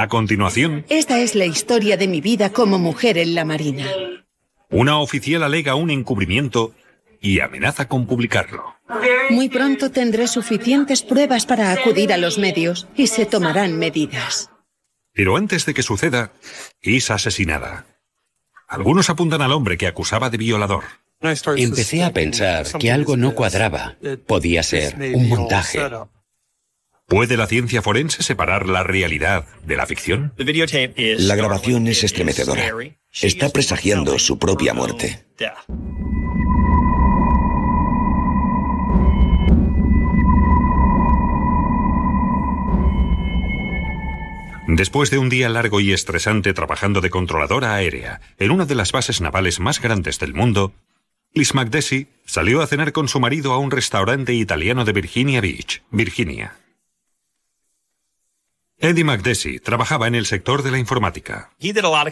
A continuación, Esta es la historia de mi vida como mujer en la Marina. una oficial alega un encubrimiento y amenaza con publicarlo. Muy pronto tendré suficientes pruebas para acudir a los medios y se tomarán medidas. Pero antes de que suceda, es asesinada. Algunos apuntan al hombre que acusaba de violador. Empecé a pensar que algo no cuadraba. Podía ser un montaje. ¿Puede la ciencia forense separar la realidad de la ficción? La grabación es estremecedora. Está presagiando su propia muerte. Después de un día largo y estresante trabajando de controladora aérea en una de las bases navales más grandes del mundo, Liz McDessie salió a cenar con su marido a un restaurante italiano de Virginia Beach, Virginia. Eddie McDessie trabajaba en el sector de la informática.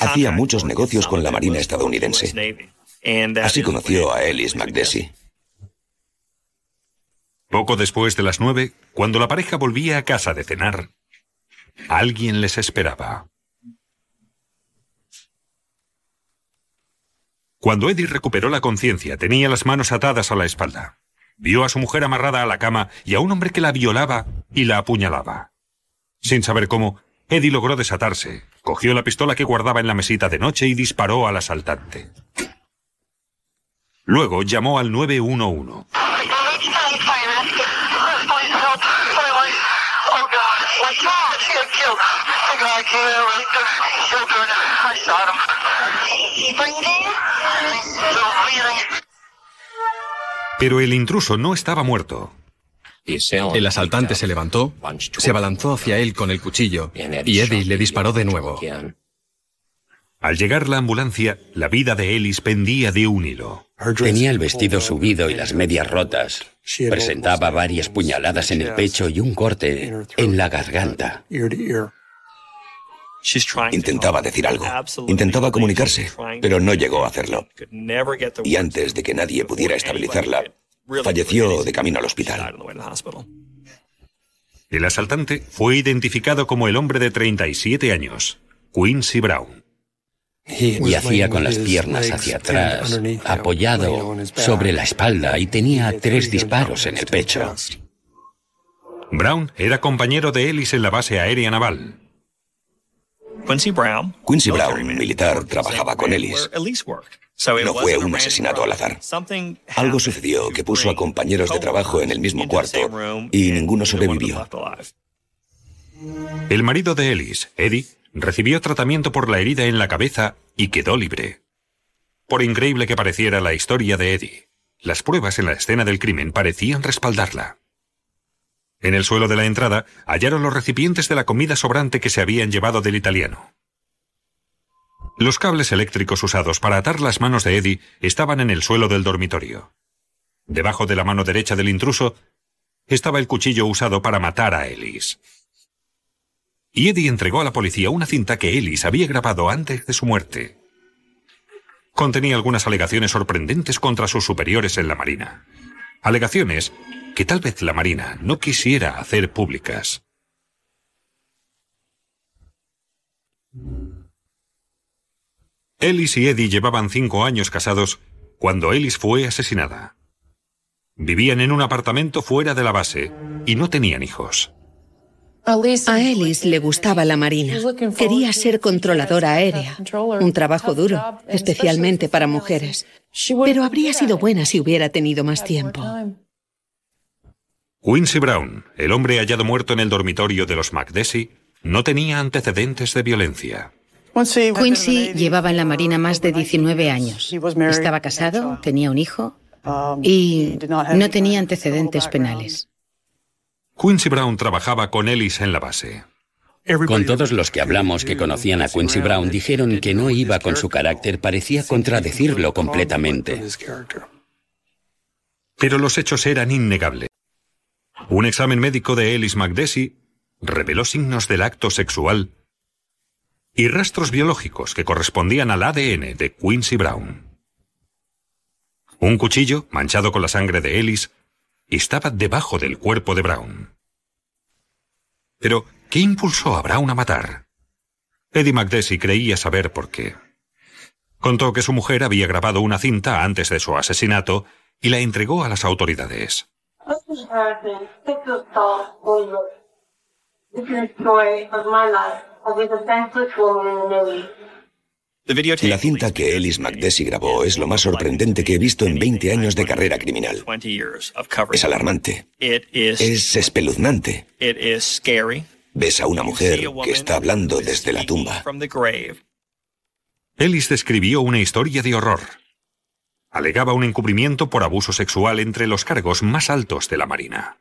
Hacía muchos negocios con la Marina estadounidense. Así conoció a Ellis McDessie. Poco después de las nueve, cuando la pareja volvía a casa de cenar, alguien les esperaba. Cuando Eddie recuperó la conciencia, tenía las manos atadas a la espalda. Vio a su mujer amarrada a la cama y a un hombre que la violaba y la apuñalaba. Sin saber cómo, Eddie logró desatarse, cogió la pistola que guardaba en la mesita de noche y disparó al asaltante. Luego llamó al 911. Pero el intruso no estaba muerto. El asaltante se levantó, se abalanzó hacia él con el cuchillo y Eddie le disparó de nuevo. Al llegar la ambulancia, la vida de Ellis pendía de un hilo. Tenía el vestido subido y las medias rotas. Presentaba varias puñaladas en el pecho y un corte en la garganta. Intentaba decir algo, intentaba comunicarse, pero no llegó a hacerlo. Y antes de que nadie pudiera estabilizarla, falleció de camino al hospital. El asaltante fue identificado como el hombre de 37 años, Quincy Brown. Y hacía con las piernas hacia atrás, apoyado sobre la espalda y tenía tres disparos en el pecho. Brown era compañero de Ellis en la base aérea naval. Quincy Brown, militar, trabajaba con Ellis. No fue un asesinato al azar. Algo sucedió que puso a compañeros de trabajo en el mismo cuarto y ninguno sobrevivió. El marido de Ellis, Eddie, recibió tratamiento por la herida en la cabeza y quedó libre. Por increíble que pareciera la historia de Eddie, las pruebas en la escena del crimen parecían respaldarla. En el suelo de la entrada hallaron los recipientes de la comida sobrante que se habían llevado del italiano. Los cables eléctricos usados para atar las manos de Eddie estaban en el suelo del dormitorio. Debajo de la mano derecha del intruso estaba el cuchillo usado para matar a Ellis. Y Eddie entregó a la policía una cinta que Ellis había grabado antes de su muerte. Contenía algunas alegaciones sorprendentes contra sus superiores en la Marina. Alegaciones que tal vez la Marina no quisiera hacer públicas. Ellis y Eddie llevaban cinco años casados cuando Ellis fue asesinada. Vivían en un apartamento fuera de la base y no tenían hijos. A Ellis le gustaba la Marina. Quería ser controladora aérea, un trabajo duro, especialmente para mujeres. Pero habría sido buena si hubiera tenido más tiempo. Quincy Brown, el hombre hallado muerto en el dormitorio de los McDessie, no tenía antecedentes de violencia. Quincy llevaba en la Marina más de 19 años. Estaba casado, tenía un hijo y no tenía antecedentes penales. Quincy Brown trabajaba con Ellis en la base. Con todos los que hablamos que conocían a Quincy Brown dijeron que no iba con su carácter, parecía contradecirlo completamente. Pero los hechos eran innegables. Un examen médico de Ellis McDessie reveló signos del acto sexual y rastros biológicos que correspondían al ADN de Quincy Brown. Un cuchillo, manchado con la sangre de Ellis, estaba debajo del cuerpo de Brown. Pero, ¿qué impulsó a Brown a matar? Eddie McDessie creía saber por qué. Contó que su mujer había grabado una cinta antes de su asesinato y la entregó a las autoridades. La cinta que Ellis McDessie grabó es lo más sorprendente que he visto en 20 años de carrera criminal. Es alarmante. Es espeluznante. Ves a una mujer que está hablando desde la tumba. Ellis describió una historia de horror. Alegaba un encubrimiento por abuso sexual entre los cargos más altos de la Marina.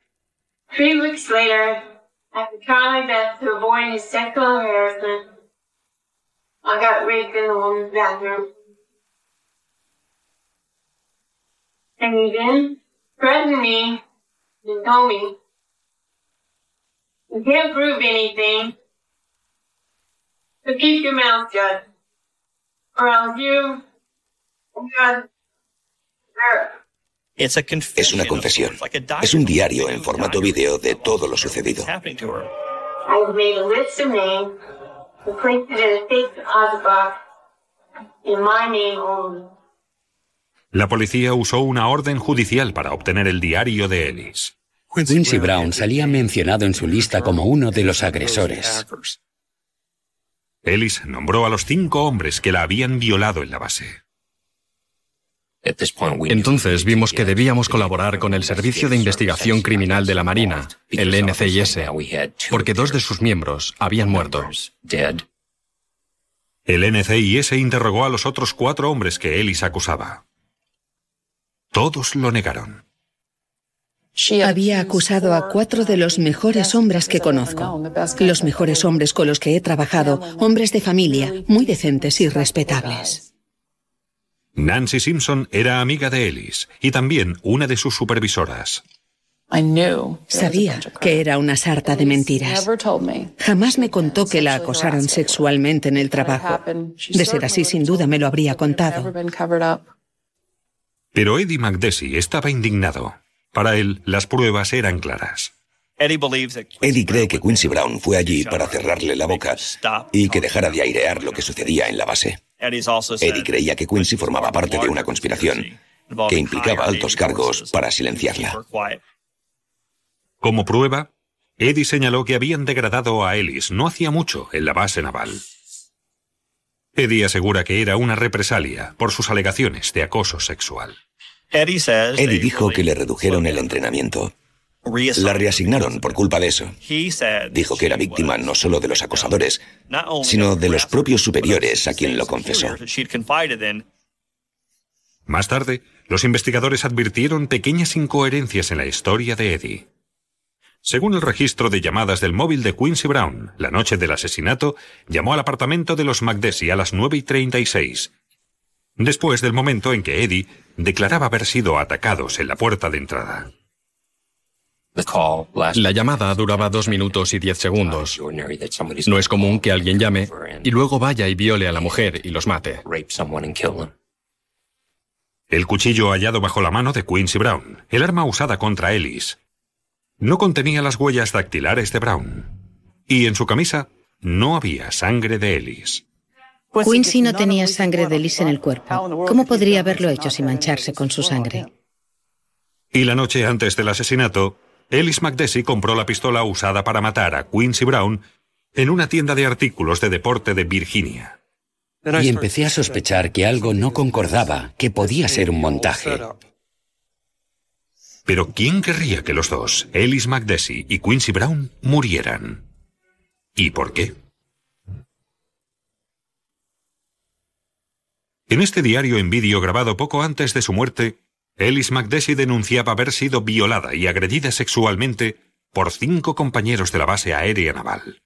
Three weeks later, after trying my best to avoid his sexual harassment, I got raped in the woman's bathroom. And he then threatened me and told me you can't prove anything. So keep your mouth shut. Or else you, God, es una confesión. Es un diario en formato vídeo de todo lo sucedido. La policía usó una orden judicial para obtener el diario de Ellis. Quincy Brown salía mencionado en su lista como uno de los agresores. Ellis nombró a los cinco hombres que la habían violado en la base. Entonces vimos que debíamos colaborar con el Servicio de Investigación Criminal de la Marina, el NCIS, porque dos de sus miembros habían muerto. El NCIS interrogó a los otros cuatro hombres que Ellis acusaba. Todos lo negaron. Había acusado a cuatro de los mejores hombres que conozco, los mejores hombres con los que he trabajado, hombres de familia, muy decentes y respetables. Nancy Simpson era amiga de Ellis y también una de sus supervisoras. Sabía que era una sarta de mentiras. Jamás me contó que la acosaran sexualmente en el trabajo. De ser así, sin duda me lo habría contado. Pero Eddie McDessie estaba indignado. Para él, las pruebas eran claras. Eddie cree que Quincy Brown fue allí para cerrarle la boca y que dejara de airear lo que sucedía en la base. Eddie creía que Quincy formaba parte de una conspiración que implicaba altos cargos para silenciarla. Como prueba, Eddie señaló que habían degradado a Ellis no hacía mucho en la base naval. Eddie asegura que era una represalia por sus alegaciones de acoso sexual. Eddie dijo que le redujeron el entrenamiento. La reasignaron por culpa de eso. Dijo que era víctima no solo de los acosadores, sino de los propios superiores a quien lo confesó. Más tarde, los investigadores advirtieron pequeñas incoherencias en la historia de Eddie. Según el registro de llamadas del móvil de Quincy Brown, la noche del asesinato, llamó al apartamento de los McDessie a las 9 y 36, después del momento en que Eddie declaraba haber sido atacados en la puerta de entrada. La llamada duraba dos minutos y diez segundos. No es común que alguien llame y luego vaya y viole a la mujer y los mate. El cuchillo hallado bajo la mano de Quincy Brown, el arma usada contra Ellis, no contenía las huellas dactilares de Brown. Y en su camisa no había sangre de Ellis. Quincy no tenía sangre de Ellis en el cuerpo. ¿Cómo podría haberlo hecho sin mancharse con su sangre? Y la noche antes del asesinato, Ellis McDessie compró la pistola usada para matar a Quincy Brown en una tienda de artículos de deporte de Virginia. Y empecé a sospechar que algo no concordaba, que podía ser un montaje. Pero ¿quién querría que los dos, Ellis McDessie y Quincy Brown, murieran? ¿Y por qué? En este diario en vídeo grabado poco antes de su muerte, Ellis McDessie denunciaba haber sido violada y agredida sexualmente por cinco compañeros de la base aérea naval.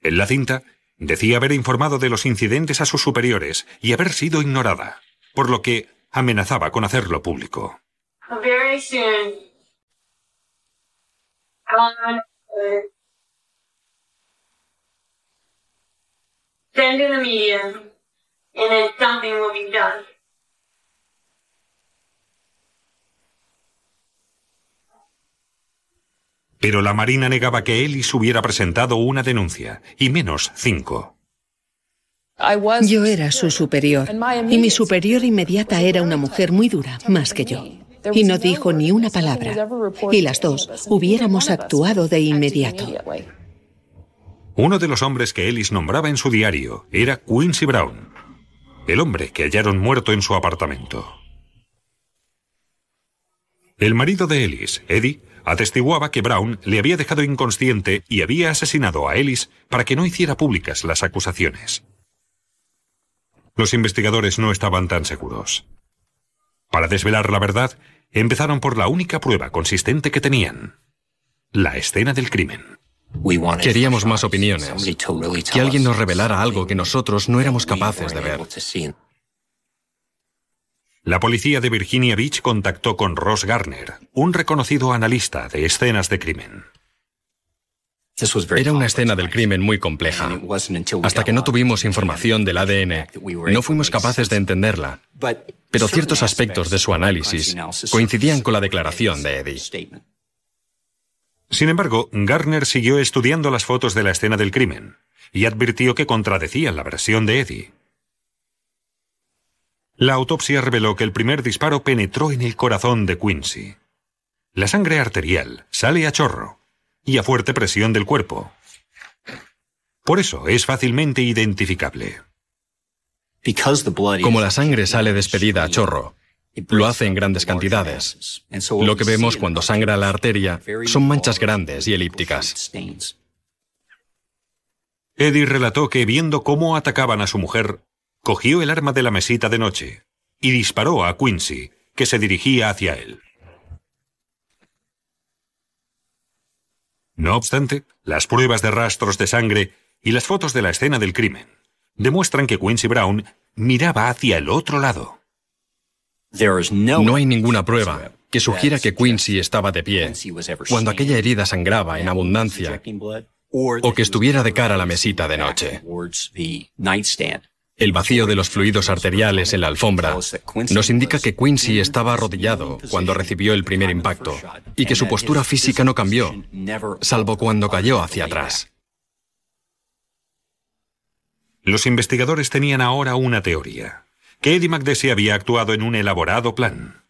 En la cinta, decía haber informado de los incidentes a sus superiores y haber sido ignorada, por lo que amenazaba con hacerlo público. Pero la Marina negaba que Ellis hubiera presentado una denuncia, y menos cinco. Yo era su superior, y mi superior inmediata era una mujer muy dura, más que yo. Y no dijo ni una palabra. Y las dos hubiéramos actuado de inmediato. Uno de los hombres que Ellis nombraba en su diario era Quincy Brown, el hombre que hallaron muerto en su apartamento. El marido de Ellis, Eddie, atestiguaba que Brown le había dejado inconsciente y había asesinado a Ellis para que no hiciera públicas las acusaciones. Los investigadores no estaban tan seguros. Para desvelar la verdad, empezaron por la única prueba consistente que tenían, la escena del crimen. Queríamos más opiniones, que alguien nos revelara algo que nosotros no éramos capaces de ver. La policía de Virginia Beach contactó con Ross Garner, un reconocido analista de escenas de crimen. Era una escena del crimen muy compleja. Hasta que no tuvimos información del ADN, no fuimos capaces de entenderla. Pero ciertos aspectos de su análisis coincidían con la declaración de Eddie. Sin embargo, Garner siguió estudiando las fotos de la escena del crimen y advirtió que contradecían la versión de Eddie. La autopsia reveló que el primer disparo penetró en el corazón de Quincy. La sangre arterial sale a chorro y a fuerte presión del cuerpo. Por eso es fácilmente identificable. Como la sangre sale despedida a chorro, lo hace en grandes cantidades. Lo que vemos cuando sangra la arteria son manchas grandes y elípticas. Eddie relató que viendo cómo atacaban a su mujer, cogió el arma de la mesita de noche y disparó a Quincy, que se dirigía hacia él. No obstante, las pruebas de rastros de sangre y las fotos de la escena del crimen demuestran que Quincy Brown miraba hacia el otro lado. No hay ninguna prueba que sugiera que Quincy estaba de pie cuando aquella herida sangraba en abundancia o que estuviera de cara a la mesita de noche. El vacío de los fluidos arteriales en la alfombra nos indica que Quincy estaba arrodillado cuando recibió el primer impacto y que su postura física no cambió, salvo cuando cayó hacia atrás. Los investigadores tenían ahora una teoría, que Eddie McDessie había actuado en un elaborado plan.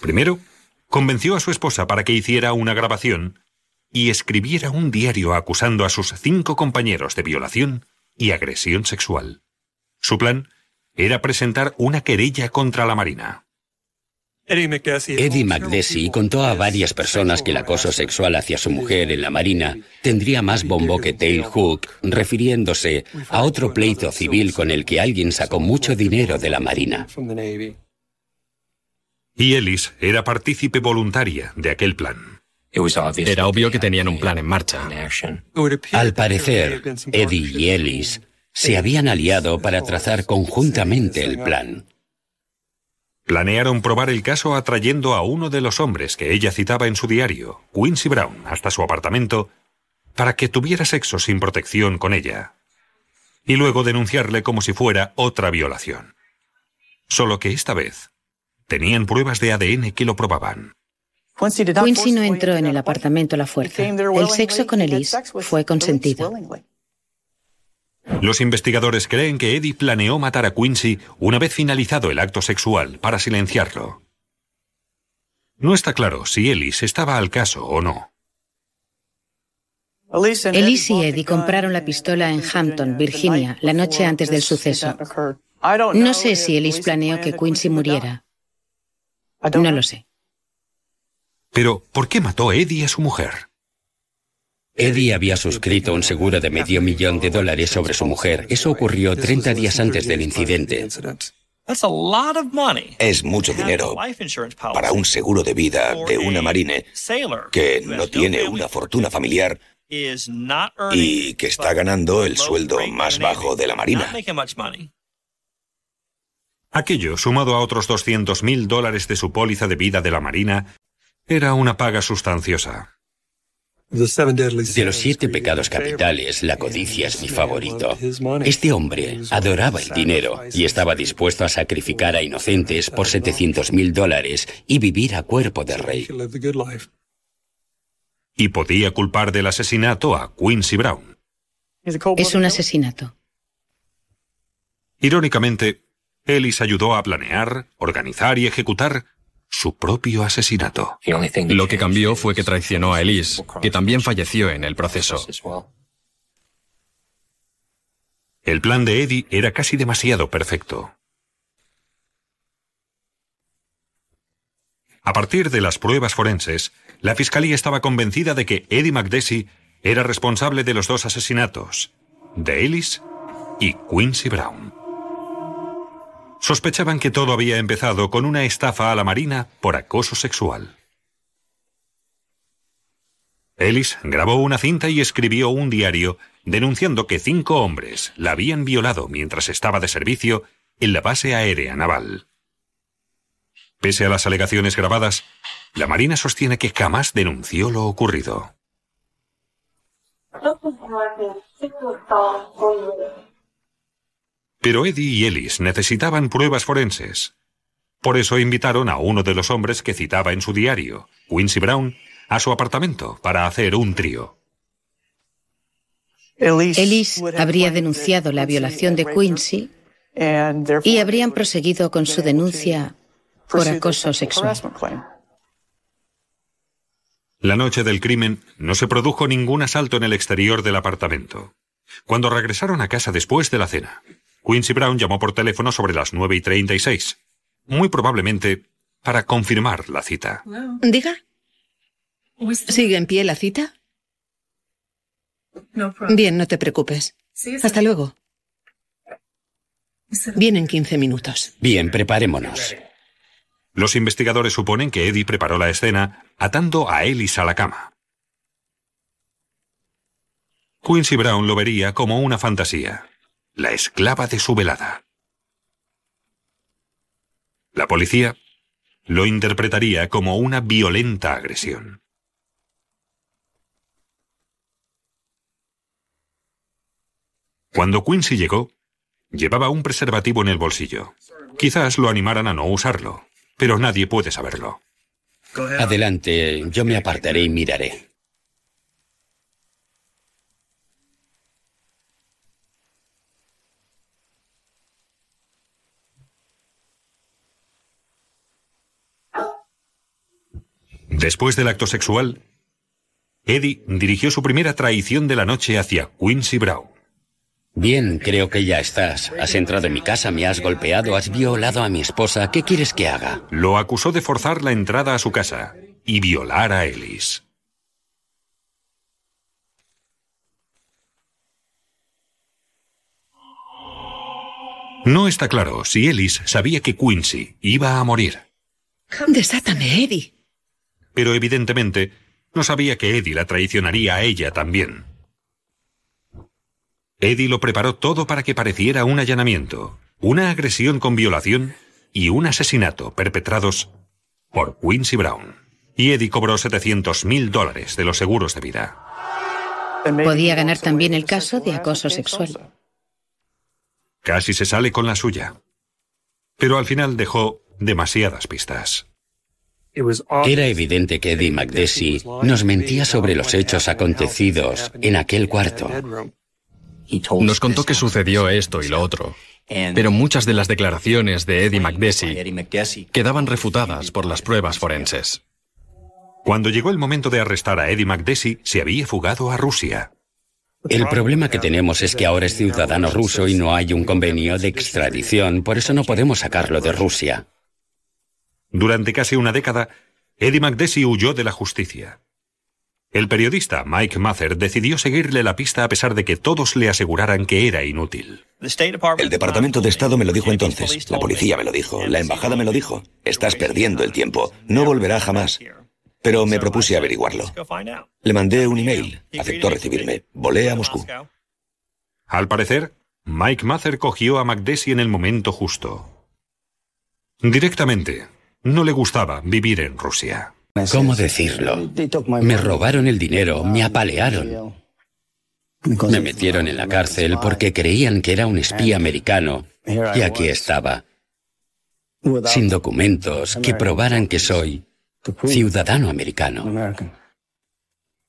Primero, convenció a su esposa para que hiciera una grabación y escribiera un diario acusando a sus cinco compañeros de violación y agresión sexual. Su plan era presentar una querella contra la Marina. Eddie McDessie contó a varias personas que el acoso sexual hacia su mujer en la Marina tendría más bombo que Tail Hook, refiriéndose a otro pleito civil con el que alguien sacó mucho dinero de la Marina. Y Ellis era partícipe voluntaria de aquel plan. Era obvio que tenían un plan en marcha. Al parecer, Eddie y Ellis se habían aliado para trazar conjuntamente el plan. Planearon probar el caso atrayendo a uno de los hombres que ella citaba en su diario, Quincy Brown, hasta su apartamento, para que tuviera sexo sin protección con ella, y luego denunciarle como si fuera otra violación. Solo que esta vez tenían pruebas de ADN que lo probaban. Quincy no entró en el apartamento a la fuerza. El sexo con Elise fue consentido. Los investigadores creen que Eddie planeó matar a Quincy una vez finalizado el acto sexual para silenciarlo. No está claro si Ellis estaba al caso o no. Elise y Eddie compraron la pistola en Hampton, Virginia, la noche antes del suceso. No sé si Ellis planeó que Quincy muriera. No lo sé. Pero, ¿por qué mató Eddie a su mujer? Eddie había suscrito un seguro de medio millón de dólares sobre su mujer. Eso ocurrió 30 días antes del incidente. Es mucho dinero para un seguro de vida de una marine que no tiene una fortuna familiar y que está ganando el sueldo más bajo de la Marina. Aquello, sumado a otros 200 mil dólares de su póliza de vida de la Marina, era una paga sustanciosa. De los siete pecados capitales, la codicia es mi favorito. Este hombre adoraba el dinero y estaba dispuesto a sacrificar a inocentes por 700 mil dólares y vivir a cuerpo de rey. y podía culpar del asesinato a Quincy Brown. Es un asesinato. Irónicamente, Ellis ayudó a planear, organizar y ejecutar su propio asesinato. Lo que cambió fue que traicionó a Elise, que también falleció en el proceso. El plan de Eddie era casi demasiado perfecto. A partir de las pruebas forenses, la fiscalía estaba convencida de que Eddie McDessie era responsable de los dos asesinatos, de Ellis y Quincy Brown. Sospechaban que todo había empezado con una estafa a la Marina por acoso sexual. Ellis grabó una cinta y escribió un diario denunciando que cinco hombres la habían violado mientras estaba de servicio en la base aérea naval. Pese a las alegaciones grabadas, la Marina sostiene que jamás denunció lo ocurrido. Pero Eddie y Ellis necesitaban pruebas forenses. Por eso invitaron a uno de los hombres que citaba en su diario, Quincy Brown, a su apartamento para hacer un trío. Ellis habría denunciado la violación de Quincy y habrían proseguido con su denuncia por acoso sexual. La noche del crimen no se produjo ningún asalto en el exterior del apartamento. Cuando regresaron a casa después de la cena, Quincy Brown llamó por teléfono sobre las 9 y 36, muy probablemente para confirmar la cita. Diga. ¿Sigue en pie la cita? Bien, no te preocupes. Hasta luego. Vienen 15 minutos. Bien, preparémonos. Los investigadores suponen que Eddie preparó la escena atando a Ellis a la cama. Quincy Brown lo vería como una fantasía, la esclava de su velada. La policía lo interpretaría como una violenta agresión. Cuando Quincy llegó, llevaba un preservativo en el bolsillo. Quizás lo animaran a no usarlo, pero nadie puede saberlo. Adelante, yo me apartaré y miraré. Después del acto sexual, Eddie dirigió su primera traición de la noche hacia Quincy Brown. Bien, creo que ya estás. Has entrado en mi casa, me has golpeado, has violado a mi esposa. ¿Qué quieres que haga? Lo acusó de forzar la entrada a su casa y violar a Ellis. No está claro si Ellis sabía que Quincy iba a morir. Desátame, Eddie. Pero evidentemente no sabía que Eddie la traicionaría a ella también. Eddie lo preparó todo para que pareciera un allanamiento, una agresión con violación y un asesinato perpetrados por Quincy Brown. Y Eddie cobró 700 mil dólares de los seguros de vida. Podía ganar también el caso de acoso sexual. Casi se sale con la suya. Pero al final dejó demasiadas pistas. Era evidente que Eddie McDessie nos mentía sobre los hechos acontecidos en aquel cuarto. Nos contó que sucedió esto y lo otro, pero muchas de las declaraciones de Eddie McDessie quedaban refutadas por las pruebas forenses. Cuando llegó el momento de arrestar a Eddie McDessie, se había fugado a Rusia. El problema que tenemos es que ahora es ciudadano ruso y no hay un convenio de extradición, por eso no podemos sacarlo de Rusia. Durante casi una década, Eddie McDessie huyó de la justicia. El periodista Mike Mather decidió seguirle la pista a pesar de que todos le aseguraran que era inútil. El Departamento de Estado me lo dijo entonces, la policía me lo dijo, la embajada me lo dijo. Estás perdiendo el tiempo, no volverá jamás. Pero me propuse averiguarlo. Le mandé un email, aceptó recibirme, volé a Moscú. Al parecer, Mike Mather cogió a McDessie en el momento justo. Directamente, no le gustaba vivir en Rusia. ¿Cómo decirlo? Me robaron el dinero, me apalearon. Me metieron en la cárcel porque creían que era un espía americano y aquí estaba, sin documentos que probaran que soy ciudadano americano.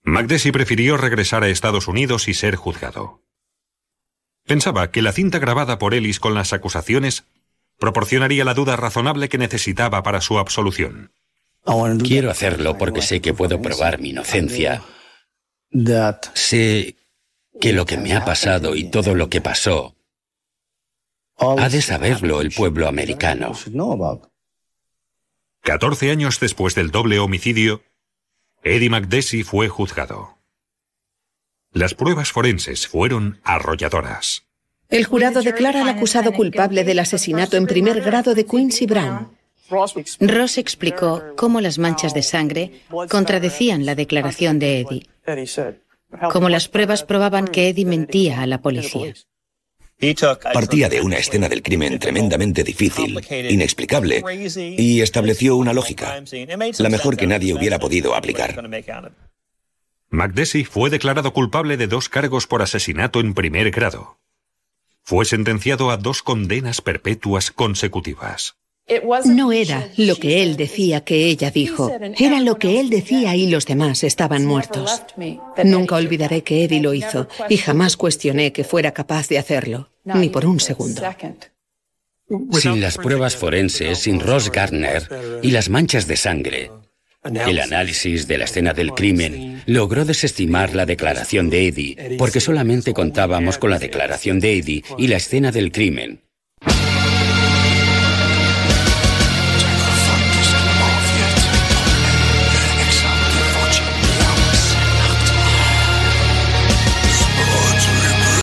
McDessie prefirió regresar a Estados Unidos y ser juzgado. Pensaba que la cinta grabada por Ellis con las acusaciones proporcionaría la duda razonable que necesitaba para su absolución. Quiero hacerlo porque sé que puedo probar mi inocencia. Sé que lo que me ha pasado y todo lo que pasó ha de saberlo el pueblo americano. 14 años después del doble homicidio, Eddie McDessie fue juzgado. Las pruebas forenses fueron arrolladoras. El jurado declara al acusado culpable del asesinato en primer grado de Quincy Brown. Ross explicó cómo las manchas de sangre contradecían la declaración de Eddie, como las pruebas probaban que Eddie mentía a la policía. Partía de una escena del crimen tremendamente difícil, inexplicable, y estableció una lógica, la mejor que nadie hubiera podido aplicar. McDessie fue declarado culpable de dos cargos por asesinato en primer grado. Fue sentenciado a dos condenas perpetuas consecutivas. No era lo que él decía que ella dijo, era lo que él decía y los demás estaban muertos. Nunca olvidaré que Eddie lo hizo y jamás cuestioné que fuera capaz de hacerlo, ni por un segundo. Sin las pruebas forenses, sin Ross Gardner y las manchas de sangre, el análisis de la escena del crimen logró desestimar la declaración de Eddie porque solamente contábamos con la declaración de Eddie y la escena del crimen.